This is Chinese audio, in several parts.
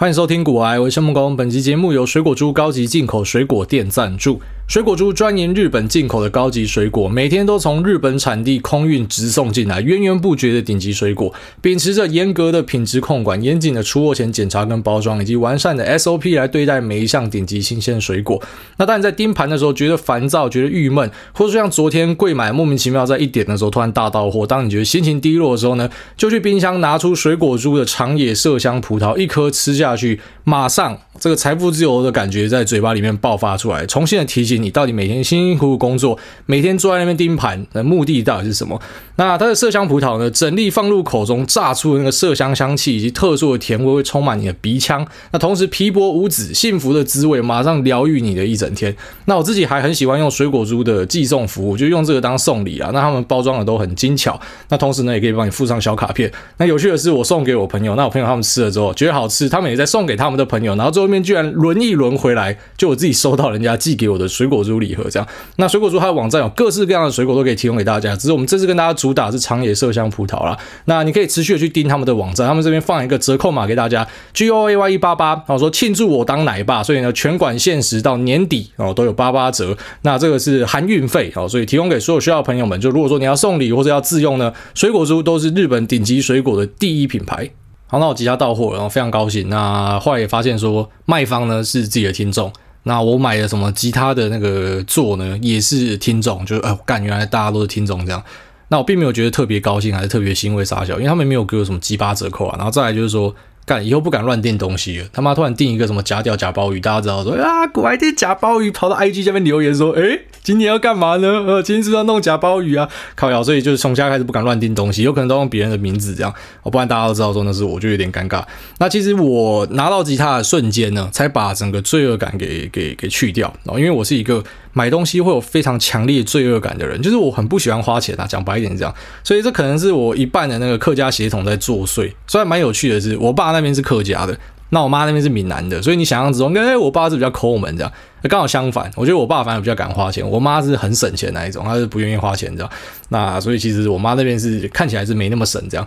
欢迎收听古癌，我是木工。本期节目由水果猪高级进口水果店赞助。水果猪专营日本进口的高级水果，每天都从日本产地空运直送进来，源源不绝的顶级水果。秉持着严格的品质控管、严谨的出货前检查跟包装，以及完善的 SOP 来对待每一项顶级新鲜水果。那当你在盯盘的时候觉得烦躁、觉得郁闷，或者像昨天柜买莫名其妙在一点的时候突然大到货，当你觉得心情低落的时候呢，就去冰箱拿出水果猪的长野麝香葡萄，一颗吃下去，马上这个财富自由的感觉在嘴巴里面爆发出来，重新的提醒。你到底每天辛辛苦苦工作，每天坐在那边盯盘的目的到底是什么？那它的麝香葡萄呢？整粒放入口中，炸出的那个麝香香气以及特殊的甜味会充满你的鼻腔。那同时皮薄无籽，幸福的滋味马上疗愈你的一整天。那我自己还很喜欢用水果猪的寄送服务，就用这个当送礼啊。那他们包装的都很精巧。那同时呢，也可以帮你附上小卡片。那有趣的是，我送给我朋友，那我朋友他们吃了之后觉得好吃，他们也在送给他们的朋友，然后最后面居然轮一轮回来，就我自己收到人家寄给我的水果猪礼盒这样。那水果珠它的网站有各式各样的水果都可以提供给大家，只是我们这次跟大家主打是长野麝香葡萄啦。那你可以持续的去盯他们的网站，他们这边放一个折扣码给大家，G O A Y 一八八，然后说庆祝我当奶爸，所以呢全馆限时到年底哦都有八八折。那这个是含运费哦，所以提供给所有需要的朋友们。就如果说你要送礼或者要自用呢，水果珠都是日本顶级水果的第一品牌。好，那我即将到货，然后非常高兴。那后来也发现说卖方呢是自己的听众。那我买的什么吉他的那个座呢，也是听众，就是哎，干，原来大家都是听众这样。那我并没有觉得特别高兴，还是特别欣慰傻笑，因为他们没有给我什么鸡巴折扣啊。然后再来就是说。干，以后不敢乱订东西了。他妈突然订一个什么假屌假鲍鱼，大家知道说啊，古爱订假鲍鱼，跑到 IG 下面留言说，诶，今天要干嘛呢？呃，今天是不是要弄假鲍鱼啊？靠腰，所以就是从现在开始不敢乱订东西，有可能都用别人的名字这样，不然大家都知道说那是我，就有点尴尬。那其实我拿到吉他的瞬间呢，才把整个罪恶感给给给去掉。然后因为我是一个。买东西会有非常强烈罪恶感的人，就是我很不喜欢花钱啊，讲白一点这样，所以这可能是我一半的那个客家血统在作祟。虽然蛮有趣的是，我爸那边是客家的，那我妈那边是闽南的，所以你想象之中，哎，我爸是比较抠门这样，刚好相反，我觉得我爸反而比较敢花钱，我妈是很省钱那一种，她是不愿意花钱这样。那所以其实我妈那边是看起来是没那么省这样。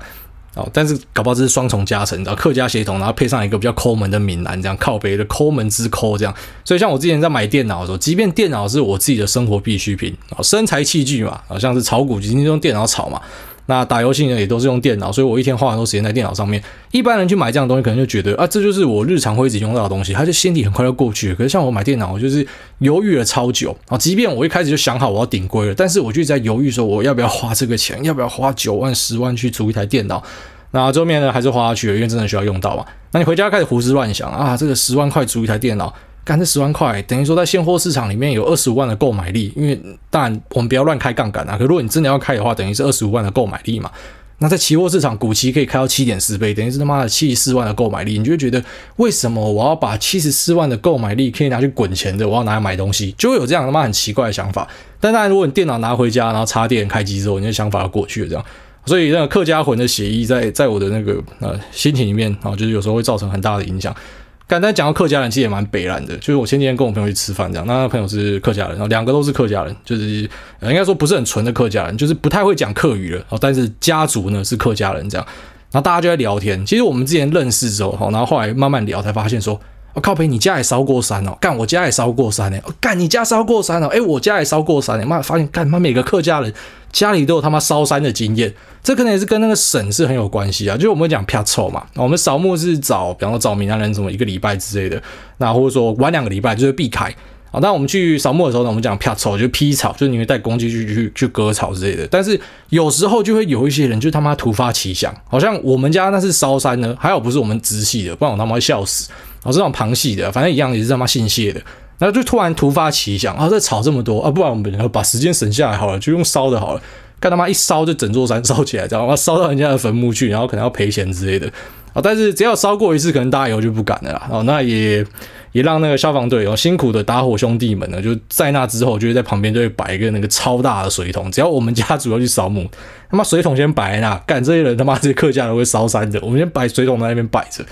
哦，但是搞不好这是双重加成，你知道，客家协同，然后配上一个比较抠门的闽南，这样靠北的抠门之抠，这样。所以像我之前在买电脑的时候，即便电脑是我自己的生活必需品，啊，生财器具嘛，好像是炒股，今天用电脑炒嘛。那打游戏呢，也都是用电脑，所以我一天花很多时间在电脑上面。一般人去买这样的东西，可能就觉得啊，这就是我日常会一直用到的东西，它就心里很快就过去了。可是像我买电脑，我就是犹豫了超久啊，即便我一开始就想好我要顶规了，但是我就在犹豫说，我要不要花这个钱，要不要花九万、十万去租一台电脑。那最后面呢，还是花下去了，因为真的需要用到嘛。那你回家开始胡思乱想啊，这个十万块租一台电脑，干这十万块等于说在现货市场里面有二十五万的购买力。因为当然我们不要乱开杠杆啊，可如果你真的要开的话，等于是二十五万的购买力嘛。那在期货市场，股期可以开到七点四倍，等于是他妈的七十四万的购买力。你就会觉得为什么我要把七十四万的购买力可以拿去滚钱的，我要拿来买东西，就会有这样他妈很奇怪的想法。但当然，如果你电脑拿回家，然后插电开机之后，你的想法要过去了，这样。所以那个客家魂的协议在在我的那个呃心情里面啊，就是有时候会造成很大的影响。刚才讲到客家人，其实也蛮北然的。就是我前几天跟我朋友去吃饭，这样，那朋友是客家人，然后两个都是客家人，就是、应该说不是很纯的客家人，就是不太会讲客语了。哦，但是家族呢是客家人这样，然后大家就在聊天。其实我们之前认识之后，然后后来慢慢聊，才发现说。我、靠北，你家也烧过山哦！干，我家也烧过山诶！干，你家烧过山哦！诶，我家也烧过山诶！妈，发现干，妈每个客家人家里都有他妈烧山的经验，这可能也是跟那个省是很有关系啊。就是我们讲撇臭嘛，我们扫墓是找，比方说找闽南人什么一个礼拜之类的，那或者说晚两个礼拜就是避开啊。那我们去扫墓的时候呢，我们讲撇臭，就劈草，就是你会带工具去去去割草之类的。但是有时候就会有一些人就他妈突发奇想，好像我们家那是烧山呢，还好不是我们直系的，不然我他妈会笑死。哦，这种旁系的，反正一样也是他妈姓谢的，然后就突然突发奇想，啊，再炒这么多啊，不然我们把时间省下来好了，就用烧的好了，干他妈一烧就整座山烧起来，知道吗？烧到人家的坟墓去，然后可能要赔钱之类的，啊，但是只要烧过一次，可能大家以后就不敢了啦。哦，那也也让那个消防队哦辛苦的打火兄弟们呢，就在那之后，就会在旁边就会摆一个那个超大的水桶，只要我们家主要去扫墓，他妈水桶先摆在那，干这些人他妈这些客家人会烧山的，我们先摆水桶在那边摆着。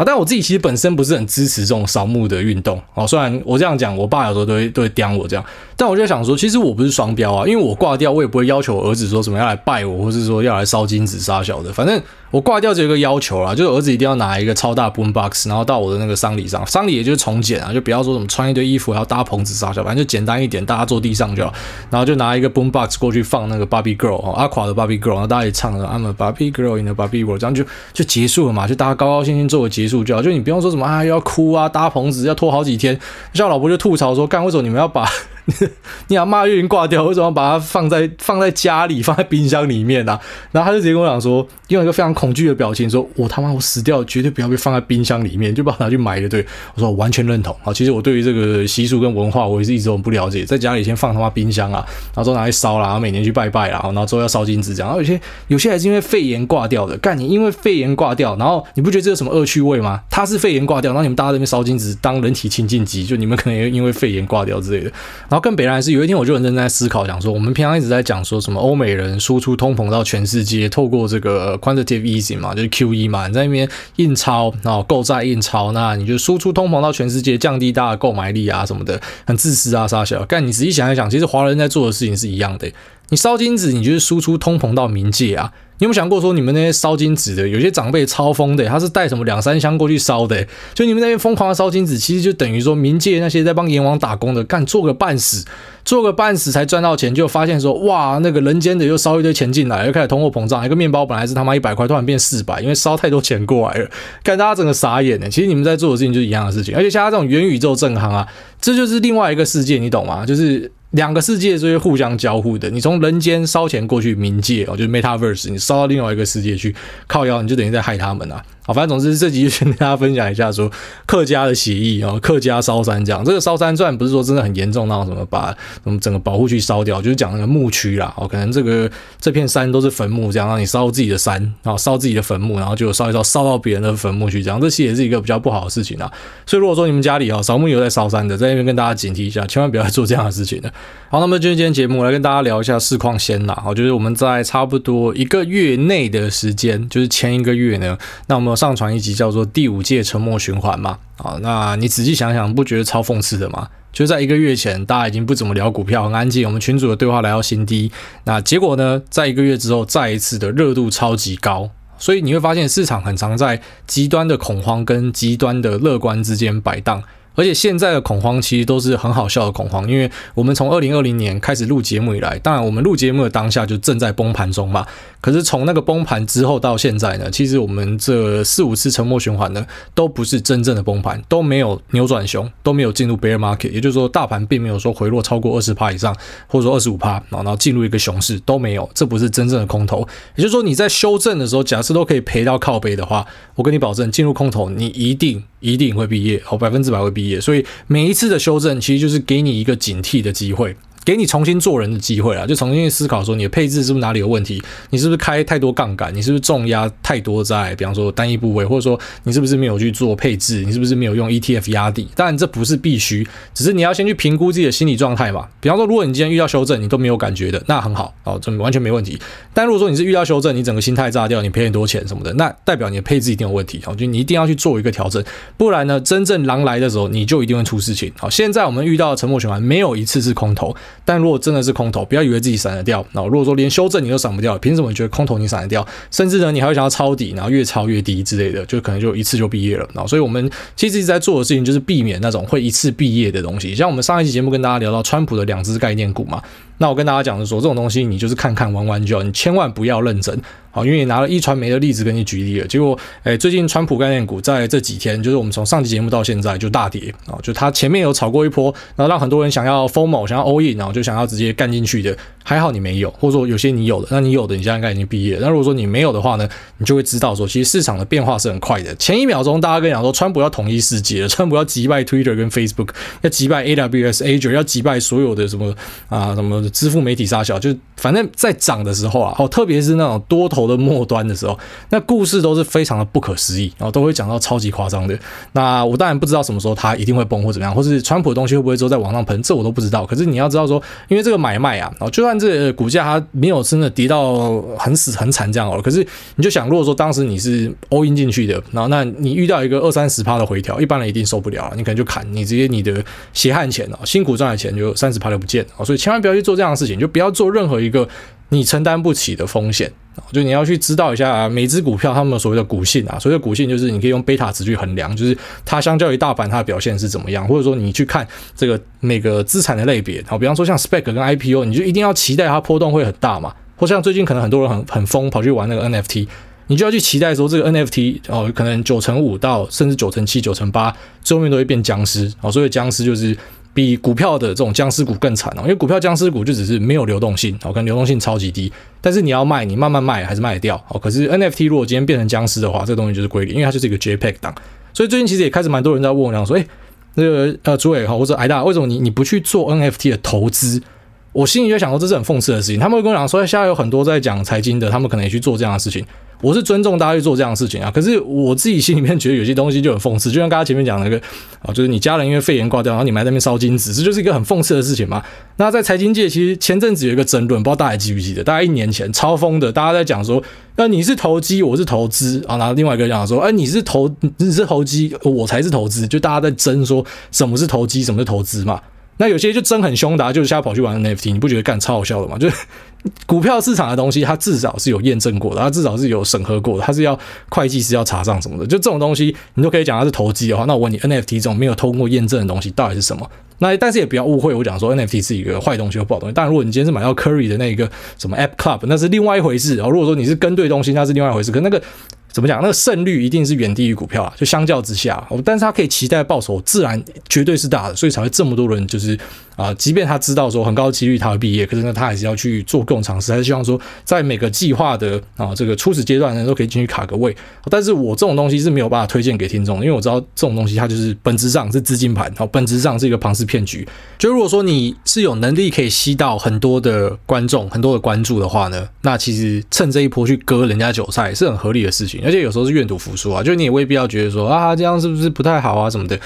啊，但我自己其实本身不是很支持这种扫墓的运动哦。虽然我这样讲，我爸有时候都会都会刁我这样，但我就想说，其实我不是双标啊，因为我挂掉，我也不会要求儿子说什么要来拜我，或是说要来烧金纸杀小的。反正我挂掉只有一个要求啦，就是儿子一定要拿一个超大 boombox，然后到我的那个丧礼上，丧礼也就是从简啊，就不要说什么穿一堆衣服还要搭棚子啥小，反正就简单一点，大家坐地上就好，然后就拿一个 boombox 过去放那个 Barbie Girl 哦，阿垮的 Barbie Girl，然后大家也唱了 I'm a Barbie Girl in a Barbie World，这样就就结束了嘛，就大家高高兴兴做个结束就好，就你不用说什么啊要哭啊搭棚子要拖好几天，像我老婆就吐槽说，干为什么你们要把。你阿妈就已经挂掉，为什么把它放在放在家里，放在冰箱里面呢、啊？然后他就直接跟我讲说，用一个非常恐惧的表情说：“我他妈我死掉，绝对不要被放在冰箱里面，就把它拿去埋了。”对，我说完全认同啊。其实我对于这个习俗跟文化，我也是一直都不了解。在家里先放他妈冰箱啊，然后之后拿去烧啦，然后每年去拜拜啦，然后之后要烧金纸这样。然后有些有些还是因为肺炎挂掉的，干你因为肺炎挂掉，然后你不觉得这有什么恶趣味吗？他是肺炎挂掉，然后你们大家在那边烧金纸当人体清净机，就你们可能也因为肺炎挂掉之类的。然后更北烂是有一天。我就很认真在思考，讲说我们平常一直在讲说什么欧美人输出通膨到全世界，透过这个 quantitative easing 嘛，就是 QE 嘛，你在那边印钞，然后购债印钞，那你就输出通膨到全世界，降低大家的购买力啊什么的，很自私啊傻小。但你仔细想一想，其实华人在做的事情是一样的。你烧金子，你就是输出通膨到冥界啊。你有没有想过说，你们那些烧金纸的，有些长辈超疯的，他是带什么两三箱过去烧的，就你们那边疯狂的烧金纸，其实就等于说冥界那些在帮阎王打工的，干做个半死，做个半死才赚到钱，就发现说，哇，那个人间的又烧一堆钱进来，又开始通货膨胀，一个面包本来是他妈一百块，突然变四百，因为烧太多钱过来了，干大家整个傻眼呢。其实你们在做的事情就是一样的事情，而且像他这种元宇宙正行啊，这就是另外一个世界，你懂吗？就是。两个世界是互相交互的，你从人间烧钱过去冥界哦，就是 Metaverse，你烧到另外一个世界去靠妖，你就等于在害他们啊。好，反正总之这集就先跟大家分享一下，说客家的协议啊，客家烧山这样。这个烧山虽然不是说真的很严重，那种什么把什么整个保护区烧掉，就是讲那个墓区啦。哦，可能这个这片山都是坟墓，这样让你烧自己的山，然后烧自己的坟墓，然后就烧一烧烧到别人的坟墓去，这样这其实也是一个比较不好的事情啊。所以如果说你们家里啊扫墓有在烧山的，在那边跟大家警惕一下，千万不要做这样的事情的。好，那么今天节目来跟大家聊一下市况先啦。好，就是我们在差不多一个月内的时间，就是前一个月呢，那我们有上传一集叫做第五届沉默循环嘛。啊，那你仔细想想，不觉得超讽刺的吗？就在一个月前，大家已经不怎么聊股票，很安静，我们群主的对话来到新低。那结果呢，在一个月之后，再一次的热度超级高，所以你会发现市场很常在极端的恐慌跟极端的乐观之间摆荡。而且现在的恐慌其实都是很好笑的恐慌，因为我们从二零二零年开始录节目以来，当然我们录节目的当下就正在崩盘中嘛。可是从那个崩盘之后到现在呢，其实我们这四五次沉默循环呢，都不是真正的崩盘，都没有扭转熊，都没有进入 bear market，也就是说大盘并没有说回落超过二十趴以上，或者说二十五趴，然后进入一个熊市都没有，这不是真正的空头。也就是说你在修正的时候，假设都可以赔到靠背的话，我跟你保证，进入空头你一定一定会毕业，哦，百分之百会毕业。所以每一次的修正，其实就是给你一个警惕的机会。给你重新做人的机会啊，就重新去思考说你的配置是不是哪里有问题，你是不是开太多杠杆，你是不是重压太多在，比方说单一部位，或者说你是不是没有去做配置，你是不是没有用 ETF 压底？当然这不是必须，只是你要先去评估自己的心理状态嘛。比方说，如果你今天遇到修正，你都没有感觉的，那很好哦，这完全没问题。但如果说你是遇到修正，你整个心态炸掉，你赔很多钱什么的，那代表你的配置一定有问题哦，就你一定要去做一个调整，不然呢，真正狼来的时候，你就一定会出事情。好，现在我们遇到的沉默循环，没有一次是空头，但如果真的是空头，不要以为自己闪得掉。那如果说连修正你都闪不掉，凭什么你觉得空头你闪得掉？甚至呢，你还会想要抄底，然后越抄越低之类的，就可能就一次就毕业了。那，所以我们其实一直在做的事情就是避免那种会一次毕业的东西。像我们上一期节目跟大家聊到川普的两只概念股嘛，那我跟大家讲的说，这种东西你就是看看玩玩就好，你千万不要认真。好，因为你拿了一传媒的例子跟你举例了，结果，诶，最近川普概念股在这几天，就是我们从上期节目到现在就大跌啊，就它前面有炒过一波，然后让很多人想要疯某想要 all in，然后就想要直接干进去的，还好你没有，或者说有些你有的，那你有的你现在应该已经毕业了。那如果说你没有的话呢，你就会知道说，其实市场的变化是很快的。前一秒钟大家跟你讲说，川普要统一世界了，川普要击败 Twitter 跟 Facebook，要击败 AWS、Azure，要击败所有的什么啊什么支付媒体杀小，就反正在涨的时候啊，哦，特别是那种多头的末端的时候，那故事都是非常的不可思议，然后都会讲到超级夸张的。那我当然不知道什么时候它一定会崩或怎么样，或是川普的东西会不会之后再往上喷，这我都不知道。可是你要知道说，因为这个买卖啊，哦就算这股价它没有真的跌到很死很惨这样哦，可是你就想，如果说当时你是 all in 进去的，然后那你遇到一个二三十趴的回调，一般人一定受不了，你可能就砍，你直接你的血汗钱哦，辛苦赚的钱就三十趴就不见了，所以千万不要去做这样的事情，就不要做任何一个你承担不起的风险。就你要去知道一下每只股票它们所谓的股性啊，所谓的股性就是你可以用贝塔值去衡量，就是它相较于大盘它的表现是怎么样，或者说你去看这个每个资产的类别，好，比方说像 spec 跟 IPO，你就一定要期待它波动会很大嘛，或像最近可能很多人很很疯跑去玩那个 NFT，你就要去期待说这个 NFT 哦，可能九成五到甚至九成七、九成八，最后面都会变僵尸，哦，所以僵尸就是。比股票的这种僵尸股更惨哦，因为股票僵尸股就只是没有流动性哦，可能流动性超级低，但是你要卖，你慢慢卖还是卖得掉哦。可是 NFT 如果今天变成僵尸的话，这个东西就是归零，因为它就是一个 JPEG 档。所以最近其实也开始蛮多人在问我，讲说，诶，那个呃，朱伟哈或者挨大，为什么你你不去做 NFT 的投资？我心里就想说，这是很讽刺的事情。他们会跟我讲说，现在有很多在讲财经的，他们可能也去做这样的事情。我是尊重大家去做这样的事情啊，可是我自己心里面觉得有些东西就很讽刺，就像刚刚前面讲那个啊，就是你家人因为肺炎挂掉，然后你们还在那边烧金纸，这就是一个很讽刺的事情嘛。那在财经界，其实前阵子有一个争论，不知道大家还记不记得？大概一年前超疯的，大家在讲说，那你是投机，我是投资啊。然后另外一个讲说，哎，你是投你是投机，我才是投资，就大家在争说什么是投机，什么是投资嘛。那有些就争很凶的，啊，就是现在跑去玩 NFT，你不觉得干超好笑的吗？就是股票市场的东西，它至少是有验证过的，它至少是有审核过的，它是要会计师要查账什么的。就这种东西，你都可以讲它是投机的话，那我问你，NFT 这种没有通过验证的东西到底是什么？那但是也不要误会，我讲说 NFT 是一个坏东西或不好东西。当然，如果你今天是买到 Curry 的那一个什么 App Club，那是另外一回事。然后如果说你是跟对东西，那是另外一回事。可那个。怎么讲？那个胜率一定是远低于股票啊，就相较之下，但是他可以期待报酬，自然绝对是大的，所以才会这么多人就是啊，即便他知道说很高的几率他会毕业，可是呢，他还是要去做各种尝试，还是希望说在每个计划的啊这个初始阶段呢，都可以进去卡个位。但是我这种东西是没有办法推荐给听众，因为我知道这种东西它就是本质上是资金盘，好，本质上是一个庞氏骗局。就如果说你是有能力可以吸到很多的观众、很多的关注的话呢，那其实趁这一波去割人家韭菜是很合理的事情。而且有时候是愿赌服输啊，就你也未必要觉得说啊，这样是不是不太好啊什么的。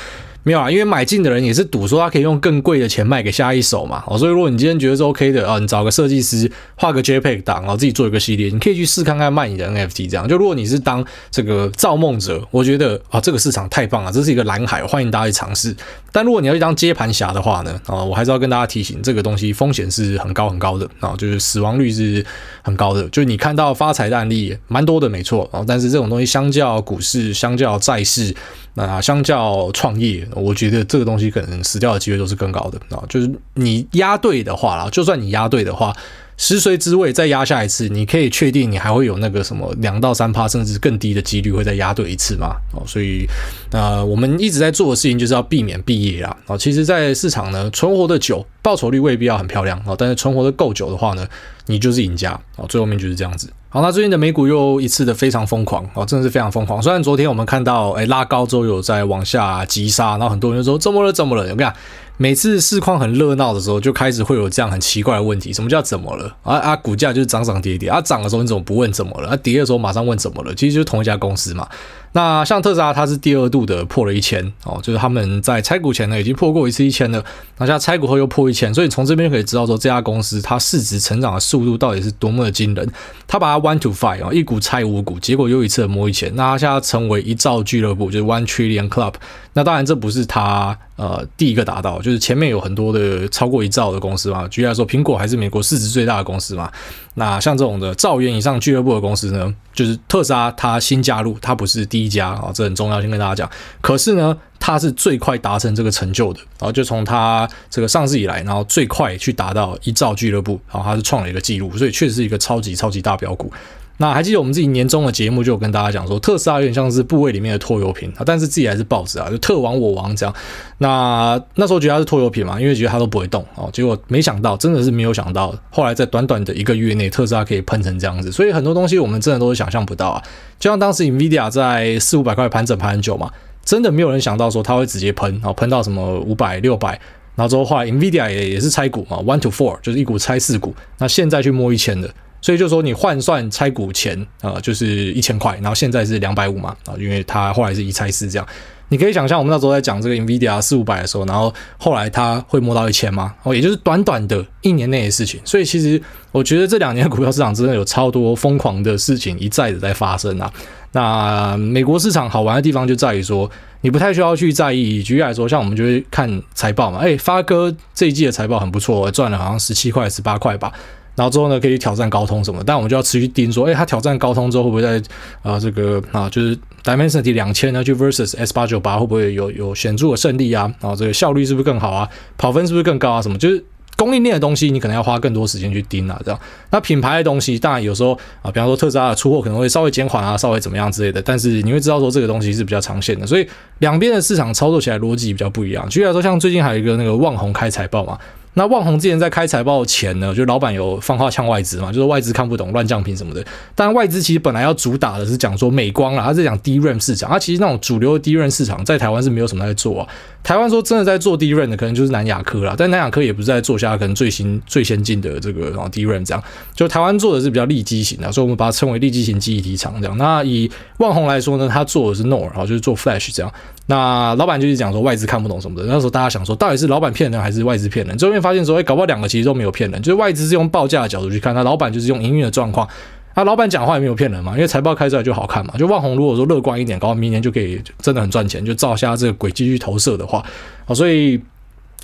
没有啊，因为买进的人也是赌说他可以用更贵的钱卖给下一手嘛。哦，所以如果你今天觉得是 OK 的啊，你找个设计师画个 JPEG 档，然后自己做一个系列，你可以去试看看卖你的 NFT 这样。就如果你是当这个造梦者，我觉得啊，这个市场太棒了，这是一个蓝海，欢迎大家去尝试。但如果你要去当接盘侠的话呢，啊，我还是要跟大家提醒，这个东西风险是很高很高的啊，就是死亡率是很高的。就是你看到发财的案例蛮多的，没错啊，但是这种东西相较股市，相较债市。那相较创业，我觉得这个东西可能死掉的机会都是更高的啊。就是你押对的话啦，就算你押对的话，食髓知味再压下一次，你可以确定你还会有那个什么两到三趴，甚至更低的几率会再压对一次吗？哦，所以那我们一直在做的事情就是要避免毕业啦。啊，其实，在市场呢，存活的久，报酬率未必要很漂亮啊，但是存活的够久的话呢，你就是赢家啊。最后面就是这样子。好，那最近的美股又一次的非常疯狂哦，真的是非常疯狂。虽然昨天我们看到，哎，拉高之后有在往下急杀，然后很多人就说怎么了，怎么了？有没有？每次市况很热闹的时候，就开始会有这样很奇怪的问题。什么叫怎么了？啊啊，股价就是涨涨跌跌。啊，涨的时候你怎么不问怎么了？啊，跌的时候马上问怎么了？其实就是同一家公司嘛。那像特斯拉，它是第二度的破了一千哦，就是他们在拆股前呢已经破过一次一千了，那现在拆股后又破一千，所以从这边就可以知道说这家公司它市值成长的速度到底是多么的惊人。它把它 one to five 啊，一股拆五股，结果又一次的摸一千，那它现在成为一兆俱乐部，就是 one trillion club。那当然这不是它呃第一个达到，就是前面有很多的超过一兆的公司嘛。举例来说，苹果还是美国市值最大的公司嘛。那像这种的兆元以上俱乐部的公司呢，就是特斯拉，它新加入，它不是第一家啊，这很重要，先跟大家讲。可是呢，它是最快达成这个成就的，然后就从它这个上市以来，然后最快去达到一兆俱乐部，然后它是创了一个记录，所以确实是一个超级超级大飙股。那还记得我们自己年终的节目就有跟大家讲说，特斯拉有点像是部位里面的拖油瓶啊，但是自己还是抱着啊，就特王我王这样。那那时候觉得它是拖油瓶嘛，因为觉得它都不会动哦，结果没想到，真的是没有想到，后来在短短的一个月内，特斯拉可以喷成这样子。所以很多东西我们真的都是想象不到啊，就像当时 NVIDIA 在四五百块盘整盘很久嘛，真的没有人想到说它会直接喷，然后喷到什么五百六百，然后之后后来 NVIDIA 也也是拆股嘛，one to four 就是一股拆四股，那现在去摸一千的。所以就说你换算拆股前啊，就是一千块，然后现在是两百五嘛啊，因为它后来是一拆四这样。你可以想象，我们那时候在讲这个 NVIDIA 四五百的时候，然后后来它会摸到一千吗？哦，也就是短短的一年内的事情。所以其实我觉得这两年股票市场真的有超多疯狂的事情一再的在发生啊。那美国市场好玩的地方就在于说，你不太需要去在意。举例来说，像我们就会看财报嘛，哎，发哥这一季的财报很不错，赚了好像十七块、十八块吧。然后之后呢，可以挑战高通什么，但我们就要持续盯说，哎，他挑战高通之后会不会在啊、呃、这个啊就是 Dimensity 两千呢，去 versus S 八九八会不会有有显著的胜利啊？然后这个效率是不是更好啊？跑分是不是更高啊？什么就是供应链的东西，你可能要花更多时间去盯啊，这样。那品牌的东西，当然有时候啊，比方说特斯拉的出货可能会稍微减缓啊，稍微怎么样之类的，但是你会知道说这个东西是比较长线的，所以两边的市场操作起来逻辑比较不一样。举例来说，像最近还有一个那个旺宏开财报嘛。那旺宏之前在开财报前呢，就老板有放话呛外资嘛，就是外资看不懂乱降评什么的。但外资其实本来要主打的是讲说美光啦，他是讲 DRAM 市场，他其实那种主流的 DRAM 市场在台湾是没有什么在做啊。台湾说真的在做 DRAM 的，可能就是南亚科啦，但南亚科也不是在做下可能最新最先进的这个然后 DRAM 这样。就台湾做的是比较利基型的，所以我们把它称为利基型记忆体厂这样。那以旺宏来说呢，他做的是 NOR，然后就是做 Flash 这样。那老板就是讲说外资看不懂什么的，那时候大家想说到底是老板骗人还是外资骗人？最后面发现说，哎，搞不好两个其实都没有骗人，就是外资是用报价的角度去看，那老板就是用营运的状况。那老板讲话也没有骗人嘛，因为财报开出来就好看嘛。就万宏如果说乐观一点，搞到明年就可以真的很赚钱，就照下这个轨迹去投射的话，好，所以。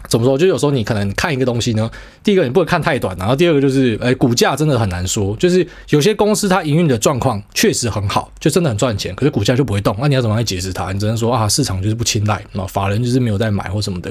怎么说？就有时候你可能看一个东西呢，第一个你不能看太短，然后第二个就是，哎，股价真的很难说。就是有些公司它营运的状况确实很好，就真的很赚钱，可是股价就不会动。那你要怎么来解释它？你只能说啊，市场就是不青睐，啊，法人就是没有在买或什么的。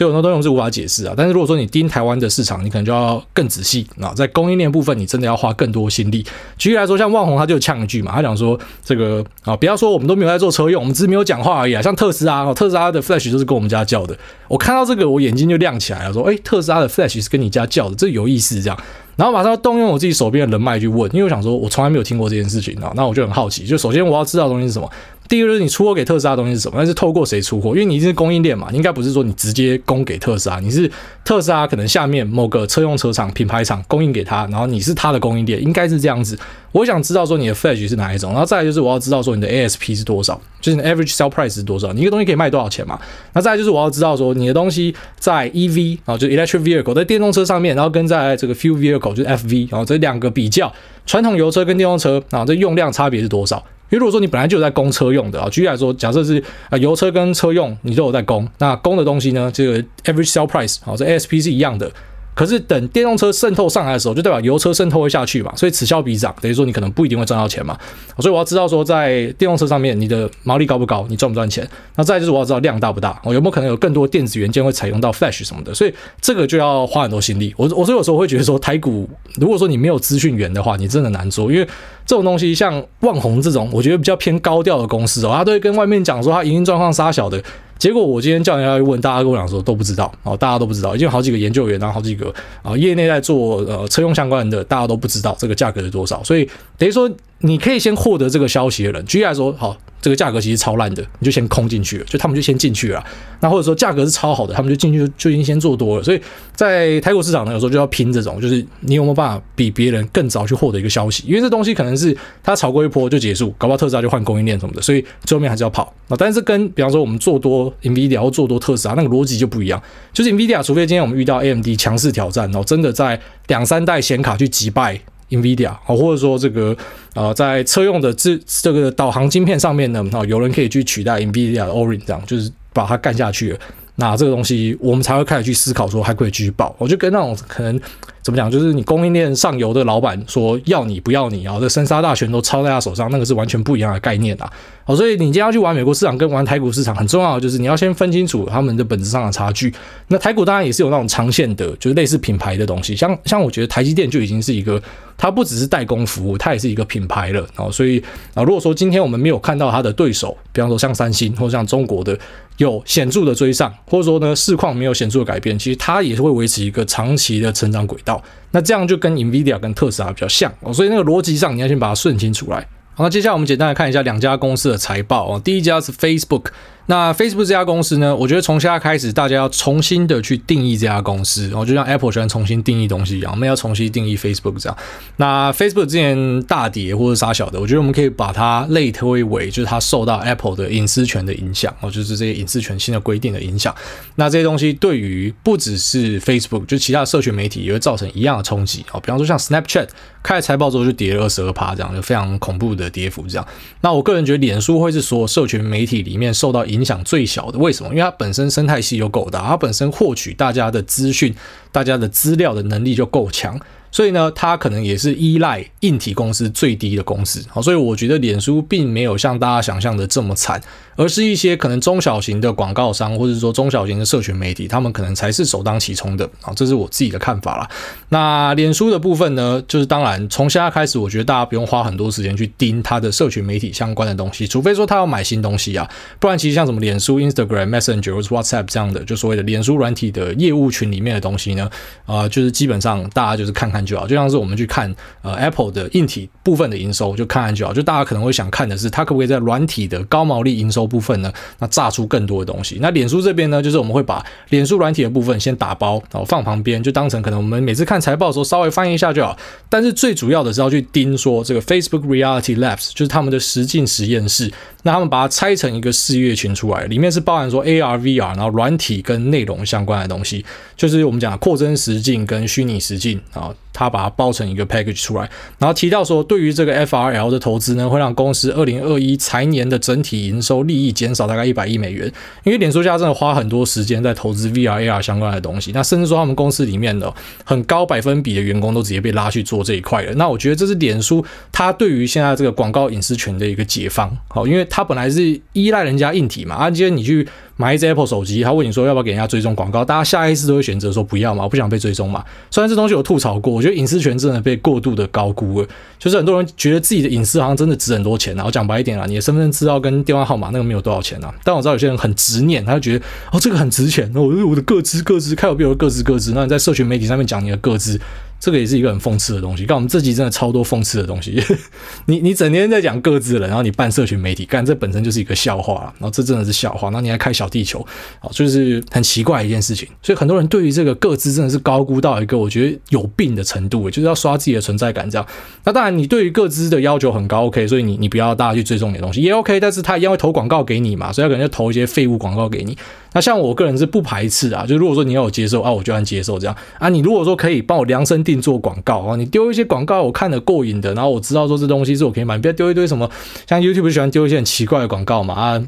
所以很多东西是无法解释啊。但是如果说你盯台湾的市场，你可能就要更仔细啊，在供应链部分，你真的要花更多心力。举例来说，像旺宏他就呛一句嘛，他讲说这个啊，不要说我们都没有在做车用，我们只是没有讲话而已啊。像特斯拉，特斯拉的 Flash 就是跟我们家叫的。我看到这个，我眼睛就亮起来了，说，哎，特斯拉的 Flash 是跟你家叫的，这有意思这样。然后马上动用我自己手边的人脉去问，因为我想说，我从来没有听过这件事情啊。那我就很好奇，就首先我要知道的东西是什么。第一个就是你出货给特斯拉的东西是什么？但是透过谁出货？因为你一定是供应链嘛，应该不是说你直接供给特斯拉，你是特斯拉可能下面某个车用车厂品牌厂供应给他，然后你是他的供应链，应该是这样子。我想知道说你的 Flash 是哪一种，然后再来就是我要知道说你的 ASP 是多少，就是你 Average Sell Price 是多少，你一个东西可以卖多少钱嘛？那再来就是我要知道说你的东西在 EV 啊，就 Electric Vehicle 在电动车上面，然后跟在这个 Fuel Vehicle 就是 FV，然后这两个比较，传统油车跟电动车啊，这用量差别是多少？因为如果说你本来就有在供车用的啊，举例来说，假设是啊油车跟车用你都有在供，那供的东西呢，这个 average sell price 好，这 ASP 是一样的。可是等电动车渗透上来的时候，就代表油车渗透会下去嘛，所以此消彼长，等于说你可能不一定会赚到钱嘛。所以我要知道说，在电动车上面你的毛利高不高，你赚不赚钱？那再就是我要知道量大不大，我有没有可能有更多电子元件会采用到 Flash 什么的？所以这个就要花很多心力。我我所以有时候会觉得说，台股如果说你没有资讯源的话，你真的难做，因为这种东西像旺宏这种，我觉得比较偏高调的公司哦，他都会跟外面讲说他营运状况杀小的。结果我今天叫人家去问，大家跟我讲说都不知道哦，大家都不知道，已经有好几个研究员，然后好几个啊业内在做呃车用相关的，大家都不知道这个价格是多少，所以等于说你可以先获得这个消息的人，举例来说，好。这个价格其实超烂的，你就先空进去了，就他们就先进去了。那或者说价格是超好的，他们就进去就已经先做多了。所以在台股市场呢，有时候就要拼这种，就是你有没有办法比别人更早去获得一个消息？因为这东西可能是它炒过一波就结束，搞不好特斯拉就换供应链什么的，所以最后面还是要跑。那但是跟比方说我们做多 NVIDIA 或做多特斯拉那个逻辑就不一样，就是 NVIDIA 除非今天我们遇到 AMD 强势挑战，然后真的在两三代显卡去击败。NVIDIA 好，或者说这个呃，在车用的这这个导航晶片上面呢，啊，有人可以去取代 NVIDIA 的 Orin，这样就是把它干下去。那这个东西我们才会开始去思考说还可以继续报。我就跟那种可能怎么讲，就是你供应链上游的老板说要你不要你啊，这生杀大权都操在他手上，那个是完全不一样的概念啊。好，所以你今天要去玩美国市场跟玩台股市场，很重要的就是你要先分清楚他们的本质上的差距。那台股当然也是有那种长线的，就是类似品牌的东西，像像我觉得台积电就已经是一个，它不只是代工服务，它也是一个品牌了。然后所以啊，如果说今天我们没有看到它的对手，比方说像三星或者像中国的有显著的追上，或者说呢市况没有显著的改变，其实它也是会维持一个长期的成长轨道。那这样就跟 NVIDIA 跟特斯拉比较像哦，所以那个逻辑上你要先把它顺清楚来。好，那接下来我们简单来看一下两家公司的财报哦。第一家是 Facebook，那 Facebook 这家公司呢，我觉得从现在开始，大家要重新的去定义这家公司，然后就像 Apple 喜欢重新定义东西一样，我们要重新定义 Facebook 这样。那 Facebook 之前大跌或者杀小的，我觉得我们可以把它类推为就是它受到 Apple 的隐私权的影响，哦，就是这些隐私权新的规定的影响。那这些东西对于不只是 Facebook，就其他社群媒体也会造成一样的冲击哦。比方说像 Snapchat 开了财报之后就跌了二十二趴，这样就非常恐怖的跌幅这样。那我个人觉得脸书会是所有社群媒体里面受到影影响最小的。为什么？因为它本身生态系就够大，它本身获取大家的资讯、大家的资料的能力就够强。所以呢，它可能也是依赖硬体公司最低的公司，好，所以我觉得脸书并没有像大家想象的这么惨，而是一些可能中小型的广告商，或者说中小型的社群媒体，他们可能才是首当其冲的，啊，这是我自己的看法啦。那脸书的部分呢，就是当然从现在开始，我觉得大家不用花很多时间去盯它的社群媒体相关的东西，除非说他要买新东西啊，不然其实像什么脸书、Instagram、Messenger 或者 WhatsApp 这样的，就所谓的脸书软体的业务群里面的东西呢，啊，就是基本上大家就是看看。就好，就像是我们去看呃 Apple 的硬体部分的营收，就看看就好。就大家可能会想看的是，它可不可以在软体的高毛利营收部分呢，那炸出更多的东西。那脸书这边呢，就是我们会把脸书软体的部分先打包，然后放旁边，就当成可能我们每次看财报的时候稍微翻一下就好。但是最主要的是要去盯说这个 Facebook Reality Labs，就是他们的实境实验室。那他们把它拆成一个事业群出来，里面是包含说 AR、VR，然后软体跟内容相关的东西，就是我们讲的扩增实境跟虚拟实境啊。他把它包成一个 package 出来，然后提到说，对于这个 FRL 的投资呢，会让公司二零二一财年的整体营收利益减少大概一百亿美元。因为脸书家真的花很多时间在投资 VR、AR 相关的东西，那甚至说他们公司里面的很高百分比的员工都直接被拉去做这一块了。那我觉得这是脸书它对于现在这个广告隐私权的一个解放。好，因为它本来是依赖人家硬体嘛，啊，今天你去。买一只 Apple 手机，他问你说要不要给人家追踪广告，大家下意识都会选择说不要嘛，我不想被追踪嘛。虽然这东西有吐槽过，我觉得隐私权真的被过度的高估了，就是很多人觉得自己的隐私好像真的值很多钱啊。我讲白一点啊，你的身份证资料跟电话号码那个没有多少钱啊，但我知道有些人很执念，他就觉得哦这个很值钱，那我我的个资个资，开有必有个资个资，那你在社群媒体上面讲你的个资。这个也是一个很讽刺的东西。干我们这集真的超多讽刺的东西。你你整天在讲个资人，然后你办社群媒体，干这本身就是一个笑话，然后这真的是笑话。然后你还开小地球，哦，就是很奇怪一件事情。所以很多人对于这个个资真的是高估到一个我觉得有病的程度，就是要刷自己的存在感这样。那当然，你对于个资的要求很高，OK，所以你你不要大家去追踪你的东西也 OK，但是他一样会投广告给你嘛，所以他可能就投一些废物广告给你。那像我个人是不排斥啊，就如果说你要我接受啊，我就按接受这样啊。你如果说可以帮我量身定定做广告啊，你丢一些广告我看得过瘾的，然后我知道说这东西是我可以买，你不要丢一堆什么，像 YouTube 喜欢丢一些很奇怪的广告嘛啊。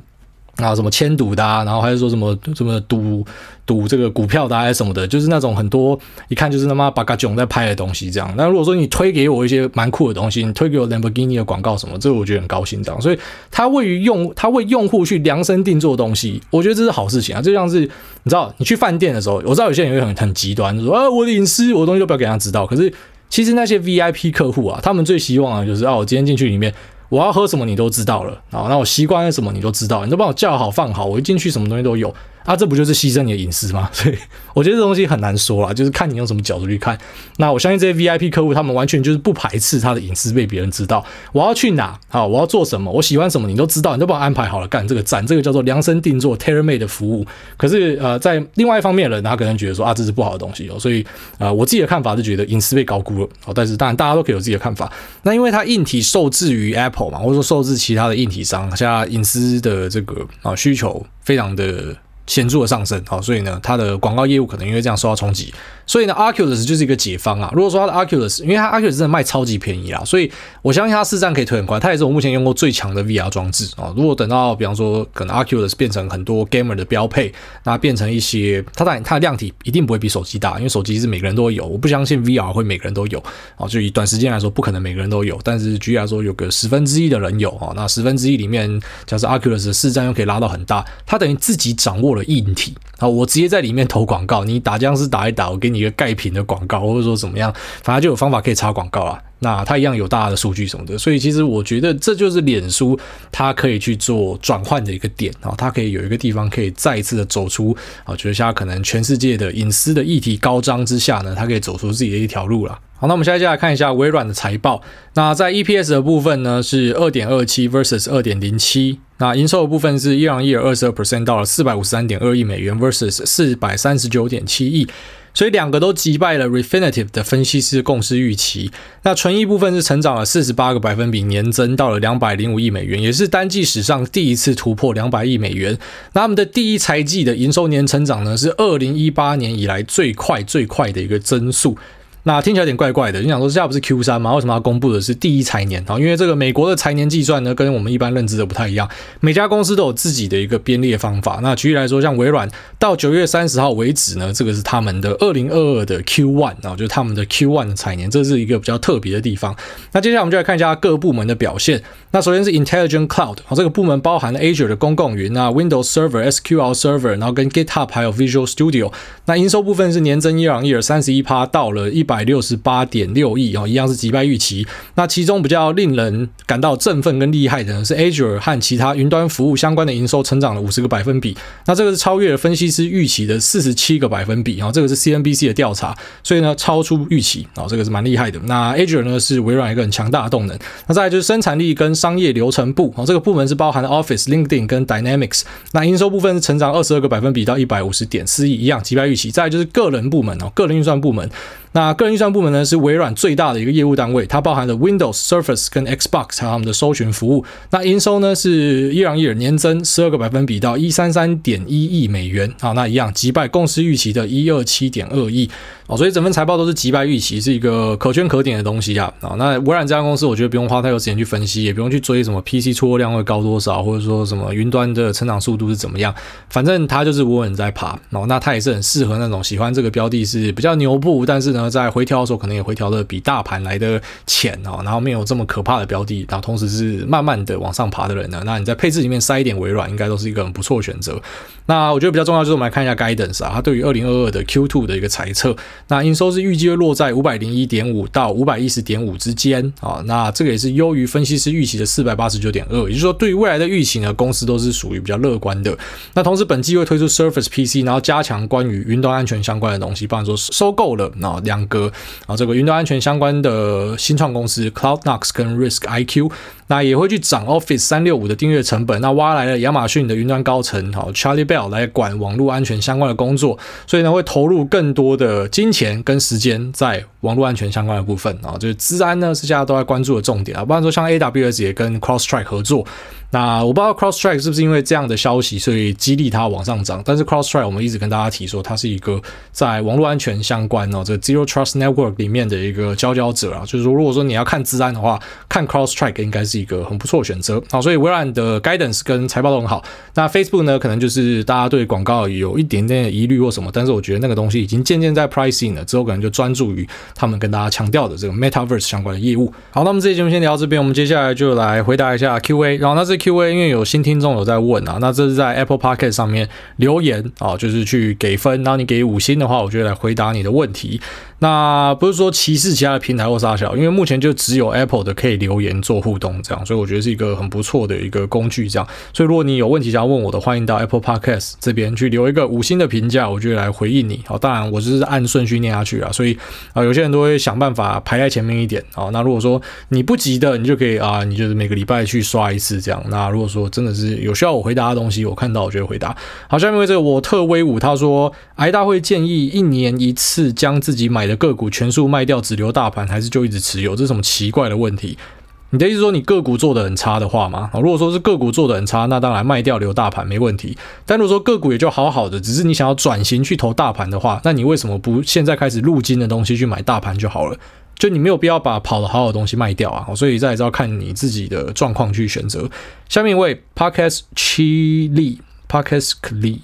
啊，什么签赌的啊，然后还是说什么什么赌赌这个股票的还是什么的，就是那种很多一看就是他妈八嘎囧在拍的东西这样。那如果说你推给我一些蛮酷的东西，你推给我 Lamborghini 的广告什么，这个我觉得很高兴这样。所以他位于用他为用户去量身定做东西，我觉得这是好事情啊。就像是你知道，你去饭店的时候，我知道有些人会很很极端，说啊我的隐私，我的东西都不要给他知道。可是其实那些 VIP 客户啊，他们最希望的就是啊，我今天进去里面。我要喝什么你都知道了啊，那我习惯是什么你都知道，你都帮我叫好放好，我一进去什么东西都有。啊，这不就是牺牲你的隐私吗？所以我觉得这东西很难说啦，就是看你用什么角度去看。那我相信这些 VIP 客户，他们完全就是不排斥他的隐私被别人知道。我要去哪？啊，我要做什么？我喜欢什么？你都知道，你都帮我安排好了，干这个赞，这个叫做量身定做 tailor-made 的服务。可是呃，在另外一方面的人，他可能觉得说啊，这是不好的东西哦。所以呃，我自己的看法是觉得隐私被高估了。哦，但是当然大家都可以有自己的看法。那因为它硬体受制于 Apple 嘛，或者说受制其他的硬体商，现在隐私的这个啊需求非常的。显著的上升，好，所以呢，它的广告业务可能因为这样受到冲击。所以呢，Oculus 就是一个解方啊。如果说它的 Oculus，因为它 Oculus 真的卖超级便宜啦，所以我相信它市占可以推很快。它也是我目前用过最强的 VR 装置啊。如果等到比方说可能 Oculus 变成很多 gamer 的标配，那变成一些它当然它的量体一定不会比手机大，因为手机是每个人都有。我不相信 VR 会每个人都有啊。就以短时间来说，不可能每个人都有。但是举例来说，有个十分之一的人有啊。那十分之一里面，假设 Oculus 的市占又可以拉到很大，它等于自己掌握了硬体。好，我直接在里面投广告，你打僵尸打一打，我给你一个盖屏的广告，或者说怎么样，反正就有方法可以插广告啊。那它一样有大的数据什么的，所以其实我觉得这就是脸书它可以去做转换的一个点啊，它可以有一个地方可以再一次的走出啊，觉得现在可能全世界的隐私的议题高涨之下呢，它可以走出自己的一条路了。好，那我们现在就来看一下微软的财报。那在 EPS 的部分呢，是二点二七 versus 二点零七。那营收的部分是 year on year 二十二 percent 到了四百五十三点二亿美元 versus 四百三十九点七亿。所以两个都击败了 Refinitive 的分析师共识预期。那纯益部分是成长了四十八个百分比，年增到了两百零五亿美元，也是单季史上第一次突破两百亿美元。那他们的第一财季的营收年成长呢，是二零一八年以来最快最快的一个增速。那听起来有点怪怪的，你想说现在不是 Q 三吗？为什么要公布的是第一财年啊？因为这个美国的财年计算呢，跟我们一般认知的不太一样，每家公司都有自己的一个编列方法。那举例来说，像微软到九月三十号为止呢，这个是他们的二零二二的 Q one 啊，就是他们的 Q one 的财年，这是一个比较特别的地方。那接下来我们就来看一下各部门的表现。那首先是 Intelligent Cloud 啊，这个部门包含了 Azure 的公共云，那 Windows Server、SQL Server，然后跟 GitHub 还有 Visual Studio。那营收部分是年增一两亿，三十一趴到了一百百六十八。点六亿哦，一样是击败预期。那其中比较令人感到振奋跟厉害的，是 Azure 和其他云端服务相关的营收成长了五十个百分比。那这个是超越了分析师预期的四十七个百分比啊，这个是 CNBC 的调查，所以呢超出预期啊，这个是蛮厉害的。那 Azure 呢是微软一个很强大的动能。那再来就是生产力跟商业流程部啊，这个部门是包含 Office、LinkedIn 跟 Dynamics。那营收部分是成长二十二个百分比到一百五十点四亿，一样击败预期。再来就是个人部门哦，个人运算部门。那个人预算部门呢，是微软最大的一个业务单位，它包含了 Windows、Surface 跟 Xbox 还有他们的搜寻服务。那营收呢是 year on year 年增十二个百分比到一三三点一亿美元啊，那一样击败公司预期的一二七点二亿。哦，所以整份财报都是击败预期，是一个可圈可点的东西啊。啊，那微软这家公司，我觉得不用花太多时间去分析，也不用去追什么 PC 出货量会高多少，或者说什么云端的成长速度是怎么样，反正它就是稳稳在爬。哦，那它也是很适合那种喜欢这个标的是比较牛步，但是呢，在回调的时候可能也回调的比大盘来的浅哦，然后没有这么可怕的标的，然后同时是慢慢的往上爬的人呢，那你在配置里面塞一点微软，应该都是一个很不错的选择。那我觉得比较重要就是我们来看一下 Guidance 啊，它对于二零二二的 Q2 的一个猜测，那营收是预计会落在五百零一点五到五百一十点五之间啊，那这个也是优于分析师预期的四百八十九点二，也就是说对于未来的预期呢，公司都是属于比较乐观的。那同时本季会推出 Surface PC，然后加强关于云端安全相关的东西，比方说收购了那两个啊这个云端安全相关的新创公司 CloudKnox 跟 RiskIQ。那也会去涨 Office 三六五的订阅成本，那挖来了亚马逊的云端高层，好 Charlie Bell 来管网络安全相关的工作，所以呢会投入更多的金钱跟时间在网络安全相关的部分啊，就是资安呢是大家都在关注的重点啊，不然说像 AWS 也跟 Crossstrike 合作。那我不知道 Crossstrike 是不是因为这样的消息，所以激励它往上涨。但是 Crossstrike 我们一直跟大家提说，它是一个在网络安全相关哦，这个 Zero Trust Network 里面的一个佼佼者啊。就是说，如果说你要看资安的话，看 Crossstrike 应该是一个很不错的选择。好，所以微软的 Guidance 跟财报都很好。那 Facebook 呢，可能就是大家对广告有一点点疑虑或什么，但是我觉得那个东西已经渐渐在 pricing 了，之后可能就专注于他们跟大家强调的这个 Metaverse 相关的业务。好，那么这期节目先聊到这边，我们接下来就来回答一下 Q&A。然后那这 Q&A 因为有新听众有在问啊，那这是在 Apple Podcast 上面留言啊，就是去给分，然后你给五星的话，我就来回答你的问题。那不是说歧视其他的平台或啥小，因为目前就只有 Apple 的可以留言做互动，这样，所以我觉得是一个很不错的一个工具，这样。所以如果你有问题想要问我的，欢迎到 Apple Podcast 这边去留一个五星的评价，我就来回应你。好，当然我就是按顺序念下去啊，所以啊，有些人都会想办法排在前面一点。好，那如果说你不急的，你就可以啊，你就是每个礼拜去刷一次这样。那如果说真的是有需要我回答的东西，我看到我就会回答。好，下面这个我特威武他说，癌大会建议一年一次将自己买的个股全数卖掉，只留大盘，还是就一直持有？这是什么奇怪的问题？你的意思说你个股做得很差的话吗？如果说是个股做得很差，那当然卖掉留大盘没问题。但如果说个股也就好好的，只是你想要转型去投大盘的话，那你为什么不现在开始入金的东西去买大盘就好了？就你没有必要把跑得好好的东西卖掉啊。所以再来要看你自己的状况去选择。下面一位 Podcast Chili Podcast Chili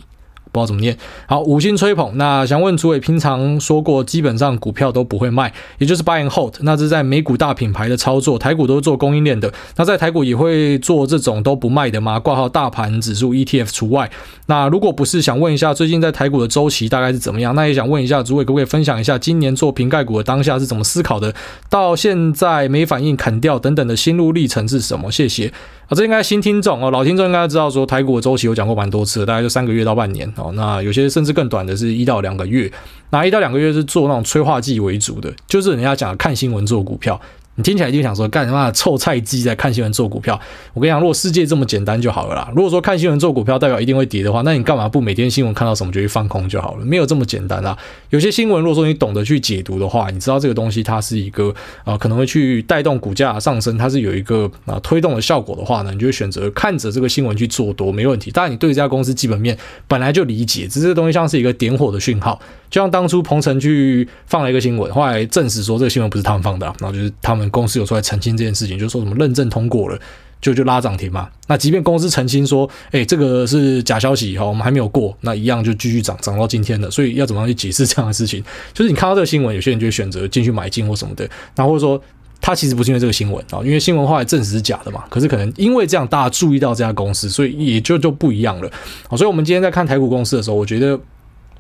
不知道怎么念，好，五星吹捧。那想问主委，平常说过基本上股票都不会卖，也就是 buy and hold。那这是在美股大品牌的操作，台股都是做供应链的。那在台股也会做这种都不卖的吗？挂号大盘指数 ETF 除外。那如果不是，想问一下最近在台股的周期大概是怎么样？那也想问一下主委，可不可以分享一下今年做瓶盖股的当下是怎么思考的？到现在没反应砍掉等等的心路历程是什么？谢谢。啊，这应该新听众哦，老听众应该知道说台股的周期有讲过蛮多次，大概就三个月到半年哦。那有些甚至更短的是一到两个月，那一到两个月是做那种催化剂为主的，就是人家讲看新闻做股票。你听起来就想说，干什么臭菜鸡在看新闻做股票？我跟你讲，如果世界这么简单就好了啦。如果说看新闻做股票代表一定会跌的话，那你干嘛不每天新闻看到什么就去放空就好了？没有这么简单啦。有些新闻，如果说你懂得去解读的话，你知道这个东西它是一个啊、呃、可能会去带动股价上升，它是有一个啊、呃、推动的效果的话呢，你就会选择看着这个新闻去做多，没问题。当然，你对这家公司基本面本来就理解，只是这个东西像是一个点火的讯号，就像当初鹏程去放了一个新闻，后来证实说这个新闻不是他们放的，然后就是他们公司有出来澄清。这件事情就说什么认证通过了，就就拉涨停嘛。那即便公司澄清说，哎，这个是假消息哈，我们还没有过，那一样就继续涨，涨到今天的。所以要怎么样去解释这样的事情？就是你看到这个新闻，有些人就会选择进去买进或什么的，那或者说他其实不是因为这个新闻啊，因为新闻后来证实是假的嘛。可是可能因为这样，大家注意到这家公司，所以也就就不一样了。好所以我们今天在看台股公司的时候，我觉得。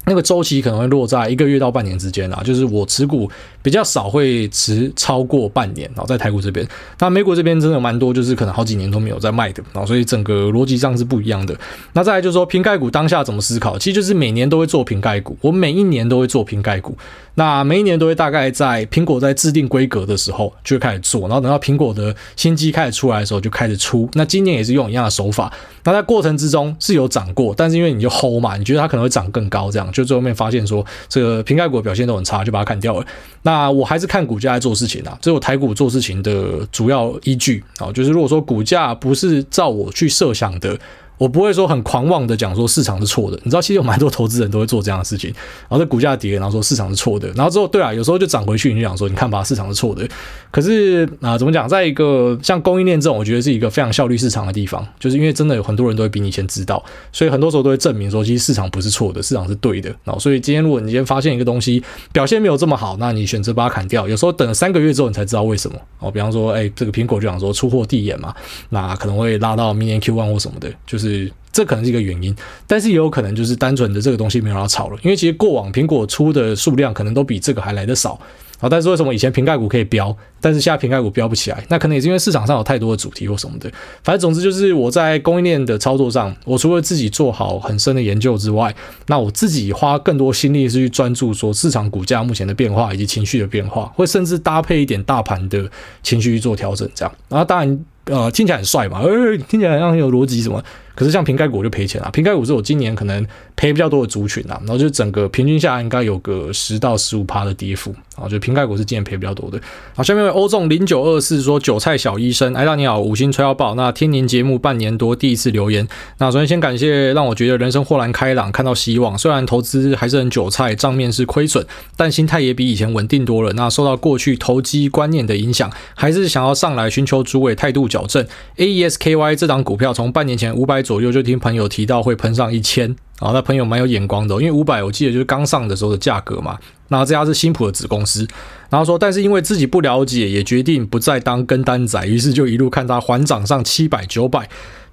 那个周期可能会落在一个月到半年之间啊，就是我持股比较少会持超过半年，然后在台股这边，那美股这边真的有蛮多，就是可能好几年都没有在卖的，然后所以整个逻辑上是不一样的。那再来就是说，苹概股当下怎么思考？其实就是每年都会做苹概股，我每一年都会做苹概股。那每一年都会大概在苹果在制定规格的时候就会开始做，然后等到苹果的新机开始出来的时候就开始出。那今年也是用一样的手法。那在过程之中是有涨过，但是因为你就 hold 嘛，你觉得它可能会涨更高，这样就最后面发现说这个瓶盖股表现都很差，就把它砍掉了。那我还是看股价来做事情啊，这是我台股做事情的主要依据啊。就是如果说股价不是照我去设想的。我不会说很狂妄的讲说市场是错的，你知道，其实有蛮多投资人都会做这样的事情，然后在股价跌，然后说市场是错的，然后之后对啊，有时候就涨回去，你就讲说你看吧，市场是错的。可是啊，怎么讲，在一个像供应链这种，我觉得是一个非常效率市场的地方，就是因为真的有很多人都会比你先知道，所以很多时候都会证明说，其实市场不是错的，市场是对的。然后所以今天如果你今天发现一个东西表现没有这么好，那你选择把它砍掉，有时候等了三个月之后你才知道为什么。哦，比方说，哎，这个苹果就想说出货递延嘛，那可能会拉到明年 Q1 或什么的，就是。是这可能是一个原因，但是也有可能就是单纯的这个东西没有要炒了，因为其实过往苹果出的数量可能都比这个还来得少。好，但是为什么以前瓶盖股可以飙，但是现在瓶盖股飙不起来？那可能也是因为市场上有太多的主题或什么的。反正总之就是我在供应链的操作上，我除了自己做好很深的研究之外，那我自己花更多心力是去专注说市场股价目前的变化以及情绪的变化，会甚至搭配一点大盘的情绪去做调整，这样。然后当然。呃，听起来很帅嘛，呃，听起来好像很有逻辑什么。可是像瓶盖股就赔钱了，瓶盖股是我今年可能赔比较多的族群啊，然后就整个平均下来应该有个十到十五趴的跌幅啊，就苹概股是今年赔比较多的。好，下面为欧仲零九二四说韭菜小医生，哎大你好，五星吹要爆，那听您节目半年多第一次留言，那首先先感谢让我觉得人生豁然开朗，看到希望。虽然投资还是很韭菜，账面是亏损，但心态也比以前稳定多了。那受到过去投机观念的影响，还是想要上来寻求诸位态度矫正。AESKY 这档股票从半年前五百左右就听朋友提到会喷上一千，啊那朋友蛮有眼光的，因为五百我记得就是刚上的时候的价格嘛。那这家是新普的子公司，然后说，但是因为自己不了解，也决定不再当跟单仔，于是就一路看它缓涨上七百九百。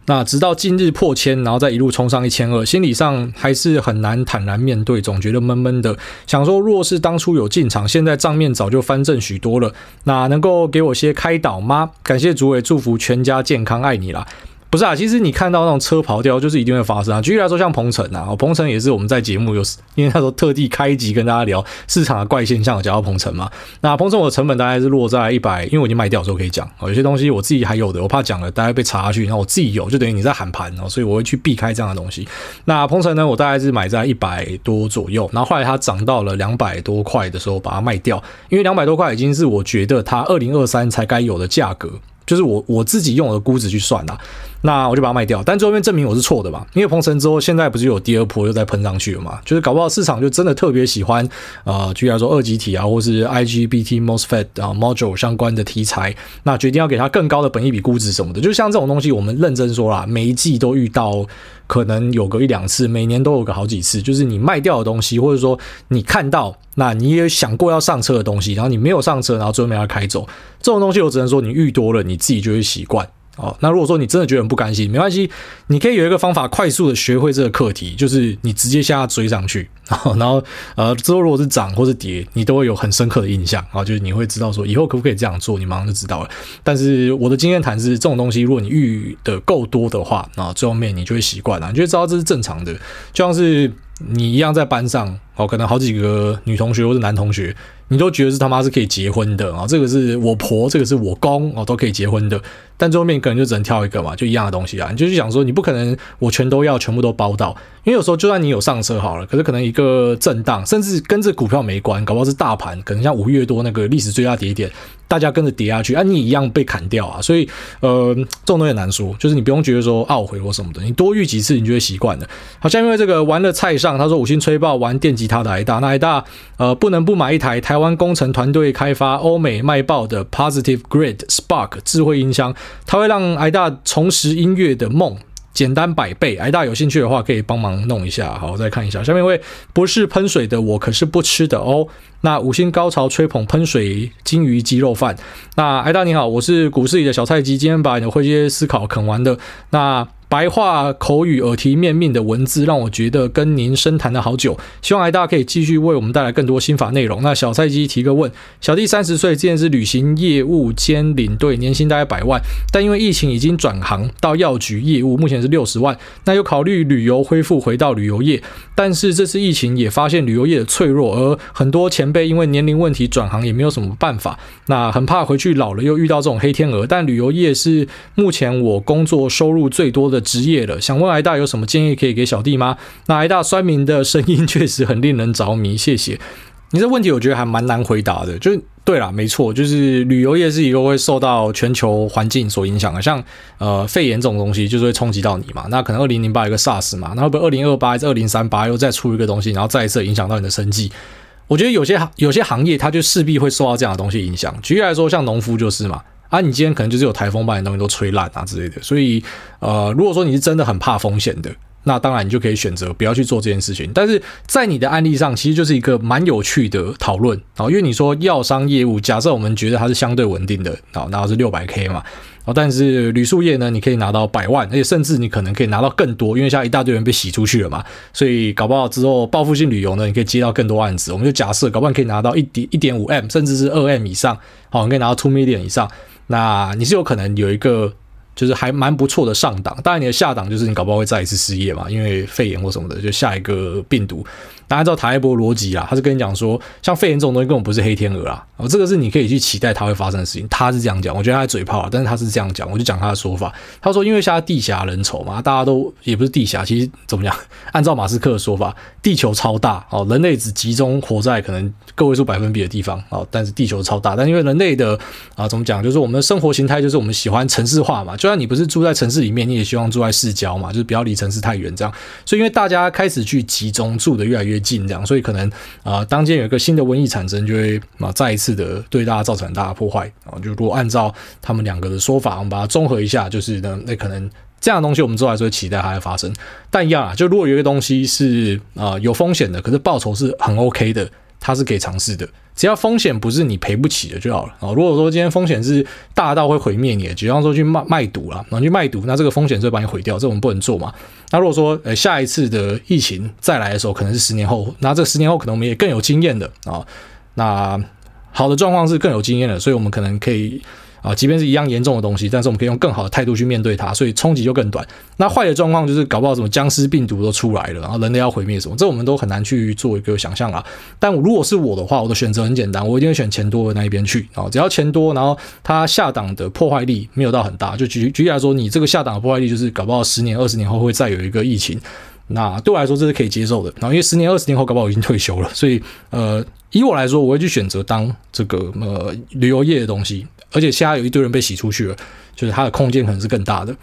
那直到近日破千，然后再一路冲上一千二，心理上还是很难坦然面对，总觉得闷闷的。想说，若是当初有进场，现在账面早就翻正许多了。那能够给我些开导吗？感谢主委，祝福全家健康，爱你啦。不是啊，其实你看到那种车跑掉，就是一定会发生啊。举例来说，像鹏程啊，鹏程也是我们在节目有，因为他说特地开一集跟大家聊市场的怪现象，讲到鹏程嘛。那鹏程我的成本大概是落在一百，因为我已经卖掉的时候可以讲。有些东西我自己还有的，我怕讲了大家被查下去，然后我自己有，就等于你在喊盘哦，所以我会去避开这样的东西。那鹏程呢，我大概是买在一百多左右，然后后来它涨到了两百多块的时候把它卖掉，因为两百多块已经是我觉得它二零二三才该有的价格。就是我我自己用我的估值去算啦，那我就把它卖掉。但最后面证明我是错的嘛，因为鹏程之后现在不是有第二波又再喷上去了嘛？就是搞不好市场就真的特别喜欢呃，举例来说二级体啊，或是 IGBT MOSFET 啊 Module 相关的题材，那决定要给它更高的本益比估值什么的。就像这种东西，我们认真说啦，每一季都遇到。可能有个一两次，每年都有个好几次，就是你卖掉的东西，或者说你看到，那你也想过要上车的东西，然后你没有上车，然后最后没要开走，这种东西我只能说你遇多了，你自己就会习惯。哦，那如果说你真的觉得很不甘心，没关系，你可以有一个方法快速的学会这个课题，就是你直接下追上去，然后，然后呃之后如果是涨或是跌，你都会有很深刻的印象啊，就是你会知道说以后可不可以这样做，你马上就知道了。但是我的经验谈是，这种东西如果你遇的够多的话，啊，最后面你就会习惯了，你就会知道这是正常的，就像是你一样在班上，哦，可能好几个女同学或者男同学。你都觉得是他妈是可以结婚的啊，这个是我婆，这个是我公哦，都可以结婚的。但最后面可能就只能挑一个嘛，就一样的东西啊。你就去想说，你不可能我全都要，全部都包到，因为有时候就算你有上车好了，可是可能一个震荡，甚至跟这股票没关，搞不好是大盘，可能像五月多那个历史最大跌点，大家跟着跌下去，啊，你一样被砍掉啊。所以呃，这种东西很难说，就是你不用觉得说懊悔或什么的，你多遇几次，你就会习惯了。好像因为这个玩了菜上，他说五星吹爆玩电吉他的 i 大，那 i 大呃不能不买一台台台湾工程团队开发、欧美卖爆的 Positive Grid Spark 智慧音箱。它会让癌大重拾音乐的梦，简单百倍。癌大有兴趣的话，可以帮忙弄一下。好，我再看一下。下面一位不是喷水的，我可是不吃的哦。那五星高潮吹捧喷水金鱼鸡肉饭。那癌大你好，我是股市里的小菜鸡，今天把你的灰阶思考啃完的。那。白话口语、耳提面命的文字，让我觉得跟您深谈了好久。希望大家可以继续为我们带来更多心法内容。那小菜鸡提个问：小弟三十岁，之前是旅行业务兼领队，年薪大概百万，但因为疫情已经转行到药局业务，目前是六十万。那有考虑旅游恢复，回到旅游业，但是这次疫情也发现旅游业的脆弱，而很多前辈因为年龄问题转行也没有什么办法。那很怕回去老了又遇到这种黑天鹅。但旅游业是目前我工作收入最多的职业了，想问癌大有什么建议可以给小弟吗？那癌大酸民的声音确实很令人着迷，谢谢。你这问题我觉得还蛮难回答的，就对啦，没错，就是旅游业是一个会受到全球环境所影响的，像呃肺炎这种东西就是会冲击到你嘛。那可能二零零八有个 SARS 嘛，那会不会二零二八还是二零三八又再出一个东西，然后再一次影响到你的生计？我觉得有些行有些行业它就势必会受到这样的东西影响。举例来说，像农夫就是嘛。啊，你今天可能就是有台风把你东西都吹烂啊之类的，所以呃，如果说你是真的很怕风险的，那当然你就可以选择不要去做这件事情。但是在你的案例上，其实就是一个蛮有趣的讨论啊，因为你说药商业务，假设我们觉得它是相对稳定的啊，然后是六百 K 嘛，哦，但是旅宿业呢，你可以拿到百万，而且甚至你可能可以拿到更多，因为现在一大堆人被洗出去了嘛，所以搞不好之后报复性旅游呢，你可以接到更多案子。我们就假设，搞不好可以拿到一点一点五 M，甚至是二 M 以上，好，你可以拿到 two million 以上。那你是有可能有一个。就是还蛮不错的上档，当然你的下档就是你搞不好会再一次失业嘛，因为肺炎或什么的，就下一个病毒。那按照塔一波逻辑啊，他是跟你讲说，像肺炎这种东西根本不是黑天鹅啊，哦，这个是你可以去期待它会发生的事情。他是这样讲，我觉得他嘴炮，但是他是这样讲，我就讲他的说法。他说，因为现在地狭人稠嘛，大家都也不是地狭，其实怎么讲？按照马斯克的说法，地球超大哦，人类只集中活在可能个位数百分比的地方哦，但是地球超大，但因为人类的啊，怎么讲？就是我们的生活形态就是我们喜欢城市化嘛，就算你不是住在城市里面，你也希望住在市郊嘛，就是不要离城市太远这样。所以因为大家开始去集中住的越来越近这样，所以可能。啊，当间有一个新的瘟疫产生，就会啊再一次的对大家造成很大的破坏啊。就如果按照他们两个的说法，我们把它综合一下，就是呢，那可能这样的东西我们之后还是会期待它会发生。但一样啊，就如果有一个东西是啊有风险的，可是报酬是很 OK 的，它是可以尝试的。只要风险不是你赔不起的就好了啊。如果说今天风险是大到会毁灭你的，比方说去卖卖赌了，然后去卖赌，那这个风险就会把你毁掉，这我们不能做嘛。那如果说呃下一次的疫情再来的时候，可能是十年后，那这十年后可能我们也更有经验的啊。那好的状况是更有经验的，所以我们可能可以。啊，即便是一样严重的东西，但是我们可以用更好的态度去面对它，所以冲击就更短。那坏的状况就是搞不好什么僵尸病毒都出来了，然后人类要毁灭什么，这我们都很难去做一个想象啊。但如果是我的话，我的选择很简单，我一定会选钱多的那一边去啊。只要钱多，然后它下档的破坏力没有到很大，就举举例来说，你这个下档的破坏力就是搞不好十年、二十年后会再有一个疫情，那对我来说这是可以接受的。然后因为十年、二十年后搞不好我已经退休了，所以呃，以我来说，我会去选择当这个呃旅游业的东西。而且现在有一堆人被洗出去了，就是他的空间可能是更大的，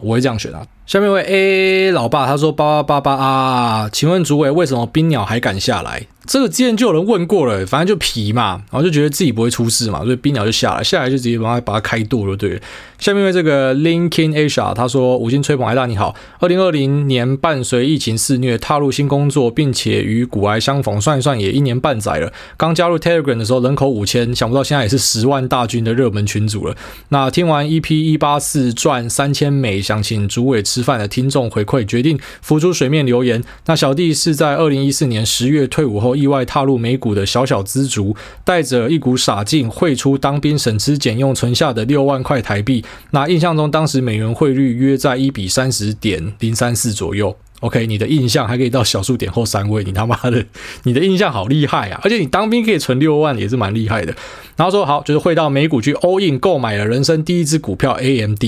我会这样选啊。下面一位 A 老爸他说八八八八啊，请问主委为什么冰鸟还敢下来？这个之前就有人问过了，反正就皮嘛，然后就觉得自己不会出事嘛，所以冰鸟就下来，下来就直接把它把它开剁了，对。下面因为这个 Linkin Asia 他说五星吹捧癌大你好，二零二零年伴随疫情肆虐，踏入新工作，并且与古癌相逢，算一算也一年半载了。刚加入 Telegram 的时候人口五千，想不到现在也是十万大军的热门群组了。那听完 EP 一八四赚三千美，想请主委吃饭的听众回馈，决定浮出水面留言。那小弟是在二零一四年十月退伍后。意外踏入美股的小小资族，带着一股傻劲汇出当兵省吃俭用存下的六万块台币。那印象中当时美元汇率约在一比三十点零三四左右。OK，你的印象还可以到小数点后三位，你他妈的，你的印象好厉害啊！而且你当兵可以存六万，也是蛮厉害的。然后说好，就是会到美股去 all in 购买了人生第一支股票 AMD。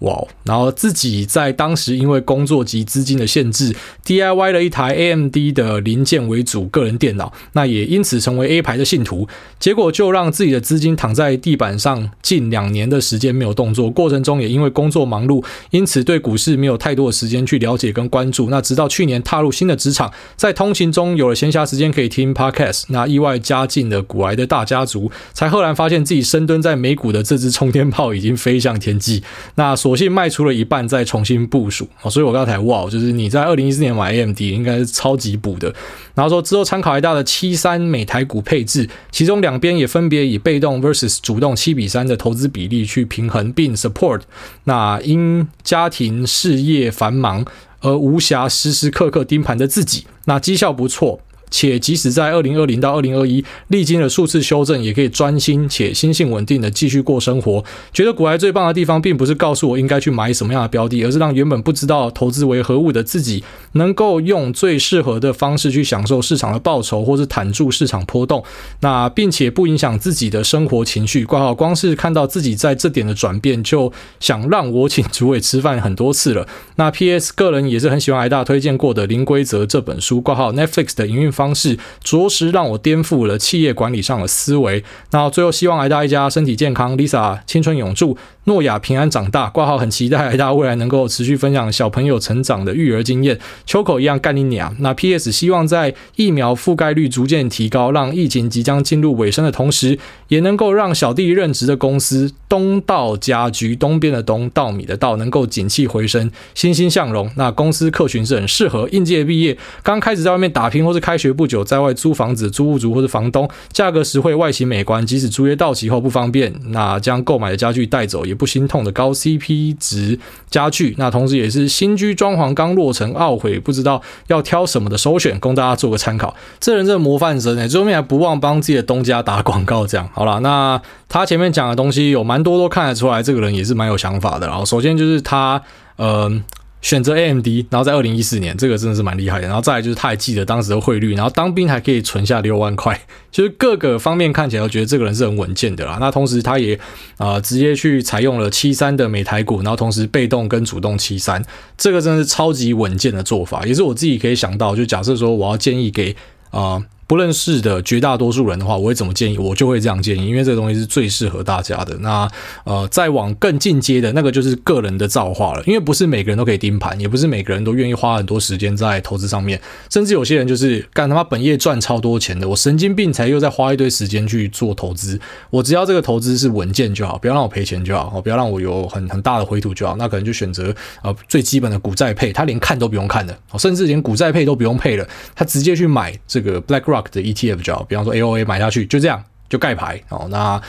哇，wow, 然后自己在当时因为工作及资金的限制，DIY 了一台 AMD 的零件为主个人电脑，那也因此成为 A 牌的信徒。结果就让自己的资金躺在地板上近两年的时间没有动作，过程中也因为工作忙碌，因此对股市没有太多的时间去了解跟关注。那直到去年踏入新的职场，在通勤中有了闲暇时间可以听 Podcast，那意外加进了股癌的大家族，才赫然发现自己深蹲在美股的这支冲天炮已经飞向天际。那所索性卖出了一半，再重新部署。所以我刚才哇，就是你在二零一四年买 AMD 应该是超级补的。然后说之后参考一大的七三美台股配置，其中两边也分别以被动 versus 主动七比三的投资比例去平衡并 support。那因家庭事业繁忙而无暇时时刻刻盯盘的自己，那绩效不错。且即使在二零二零到二零二一历经了数次修正，也可以专心且心性稳定的继续过生活。觉得股癌最棒的地方，并不是告诉我应该去买什么样的标的，而是让原本不知道投资为何物的自己，能够用最适合的方式去享受市场的报酬，或是坦住市场波动。那并且不影响自己的生活情绪。挂号光是看到自己在这点的转变，就想让我请主委吃饭很多次了。那 PS 个人也是很喜欢癌大推荐过的《零规则》这本书。挂号 Netflix 的营运。方式着实让我颠覆了企业管理上的思维。那最后希望来到一家身体健康，Lisa 青春永驻。诺亚平安长大，挂号很期待大家未来能够持续分享小朋友成长的育儿经验。秋口一样干你娘。那 PS 希望在疫苗覆盖率逐渐提高，让疫情即将进入尾声的同时，也能够让小弟任职的公司东道家居东边的东稻米的稻能够景气回升，欣欣向荣。那公司客群是很适合应届毕业、刚开始在外面打拼或是开学不久，在外租房子租屋族或是房东，价格实惠、外形美观，即使租约到期后不方便，那将购买的家具带走也不心痛的高 CP 值家具，那同时也是新居装潢刚落成懊悔不知道要挑什么的首选，供大家做个参考。这人这模范生诶，最后面还不忘帮自己的东家打广告，这样好了。那他前面讲的东西有蛮多都看得出来，这个人也是蛮有想法的。然后首先就是他，嗯、选择 AMD，然后在二零一四年，这个真的是蛮厉害的。然后再来就是他还记得当时的汇率，然后当兵还可以存下六万块，就是各个方面看起来都觉得这个人是很稳健的啦。那同时他也啊、直接去采用了七三的美台股，然后同时被动跟主动七三，这个真的是超级稳健的做法，也是我自己可以想到，就假设说我要建议给啊。不认识的绝大多数人的话，我会怎么建议？我就会这样建议，因为这个东西是最适合大家的。那呃，再往更进阶的那个就是个人的造化了，因为不是每个人都可以盯盘，也不是每个人都愿意花很多时间在投资上面，甚至有些人就是干他妈本业赚超多钱的，我神经病才又在花一堆时间去做投资。我只要这个投资是稳健就好，不要让我赔钱就好，不要让我有很很大的回吐就好。那可能就选择呃最基本的股债配，他连看都不用看的，甚至连股债配都不用配了，他直接去买这个 BlackRock。的 ETF 叫，比方说 AOA 买下去就这样就盖牌哦，那。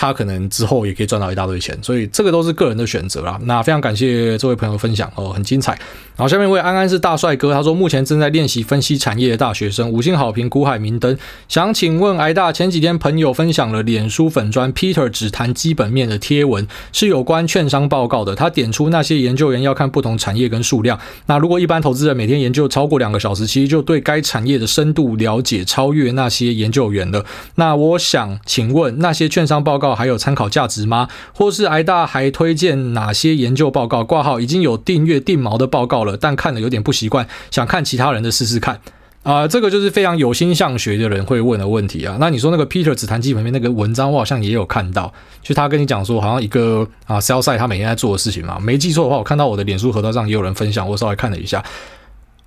他可能之后也可以赚到一大堆钱，所以这个都是个人的选择啦。那非常感谢这位朋友分享哦，很精彩。然后下面一位安安是大帅哥，他说目前正在练习分析产业的大学生，五星好评，古海明灯。想请问癌大，前几天朋友分享了脸书粉专 Peter 只谈基本面的贴文，是有关券商报告的。他点出那些研究员要看不同产业跟数量。那如果一般投资人每天研究超过两个小时，其实就对该产业的深度了解超越那些研究员了。那我想请问那些券商报告。还有参考价值吗？或是挨大还推荐哪些研究报告？挂号已经有订阅定毛的报告了，但看了有点不习惯，想看其他人的试试看。啊、这个就是非常有心向学的人会问的问题啊。那你说那个 Peter 只谈基本面那个文章，我好像也有看到，就他跟你讲说，好像一个啊 sell side 他每天在做的事情嘛。没记错的话，我看到我的脸书河道上也有人分享，我稍微看了一下。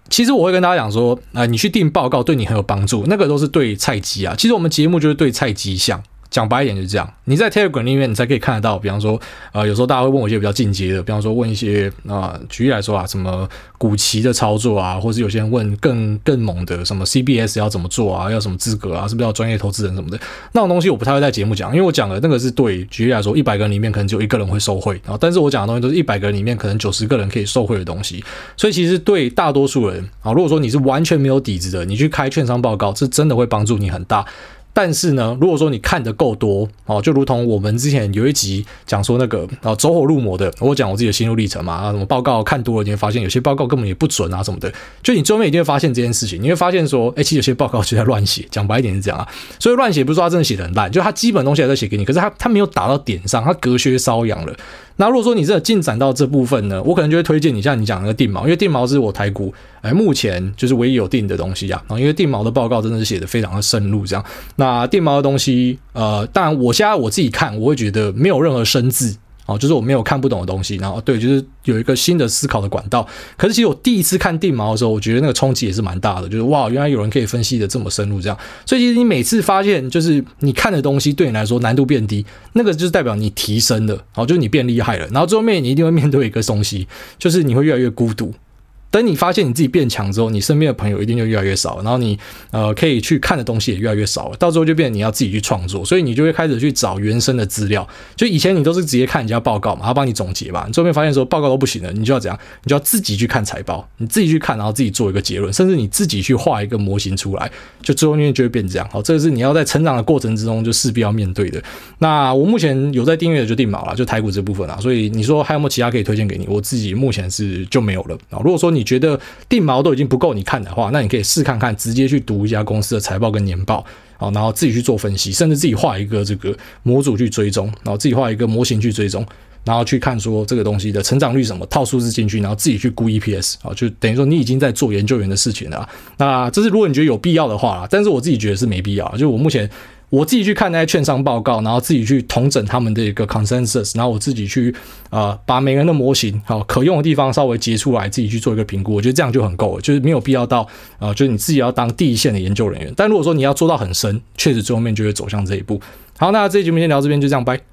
其实我会跟大家讲说，啊、呃，你去订报告对你很有帮助，那个都是对菜鸡啊。其实我们节目就是对菜鸡像。讲白一点就是这样，你在 Telegram 里面你才可以看得到，比方说，呃，有时候大家会问我一些比较进阶的，比方说问一些啊、举例来说啊，什么股期的操作啊，或是有些人问更更猛的，什么 CBS 要怎么做啊，要什么资格啊，是不是要专业投资人什么的，那种东西我不太会在节目讲，因为我讲的那个是对，举例来说，一百个人里面可能只有一个人会受贿啊，但是我讲的东西都是一百个人里面可能九十个人可以受贿的东西，所以其实对大多数人啊，如果说你是完全没有底子的，你去开券商报告，这真的会帮助你很大。但是呢，如果说你看得够多哦，就如同我们之前有一集讲说那个啊走火入魔的，我讲我自己的心路历程嘛啊，什么报告看多了，你会发现有些报告根本也不准啊什么的，就你最后面一定会发现这件事情，你会发现说，哎，其实有些报告就在乱写，讲白一点是这样啊，所以乱写不是说他真的写得很烂，就他基本东西还在写给你，可是他他没有打到点上，他隔靴搔痒了。那如果说你真的进展到这部分呢，我可能就会推荐你像你讲那个定毛，因为定毛是我台股哎目前就是唯一有定的东西啊。然后因为定毛的报告真的是写的非常的深入，这样。那定毛的东西，呃，当然我现在我自己看，我会觉得没有任何生字。哦，就是我没有看不懂的东西，然后对，就是有一个新的思考的管道。可是其实我第一次看定毛的时候，我觉得那个冲击也是蛮大的，就是哇，原来有人可以分析的这么深入，这样。所以其实你每次发现，就是你看的东西对你来说难度变低，那个就是代表你提升了，哦，就是你变厉害了。然后最后面你一定会面对一个东西，就是你会越来越孤独。等你发现你自己变强之后，你身边的朋友一定就越来越少，然后你呃可以去看的东西也越来越少了，到时候就变你要自己去创作，所以你就会开始去找原生的资料。就以前你都是直接看人家报告嘛，他帮你总结嘛，你最后面发现说报告都不行了，你就要怎样？你就要自己去看财报，你自己去看，然后自己做一个结论，甚至你自己去画一个模型出来，就最后面就会变这样。好，这个是你要在成长的过程之中就势必要面对的。那我目前有在订阅的就定锚了，就台股这部分啊，所以你说还有没有其他可以推荐给你？我自己目前是就没有了啊。如果说你你觉得定毛都已经不够你看的话，那你可以试看看，直接去读一家公司的财报跟年报，然后自己去做分析，甚至自己画一个这个模组去追踪，然后自己画一个模型去追踪，然后去看说这个东西的成长率什么，套数字进去，然后自己去估 EPS 啊，就等于说你已经在做研究员的事情了。那这是如果你觉得有必要的话，但是我自己觉得是没必要，就我目前。我自己去看那些券商报告，然后自己去统整他们的一个 consensus，然后我自己去呃把每个人的模型好可用的地方稍微截出来，自己去做一个评估，我觉得这样就很够了，就是没有必要到呃就是你自己要当第一线的研究人员。但如果说你要做到很深，确实最后面就会走向这一步。好，那这集节目先聊这边，就这样，拜。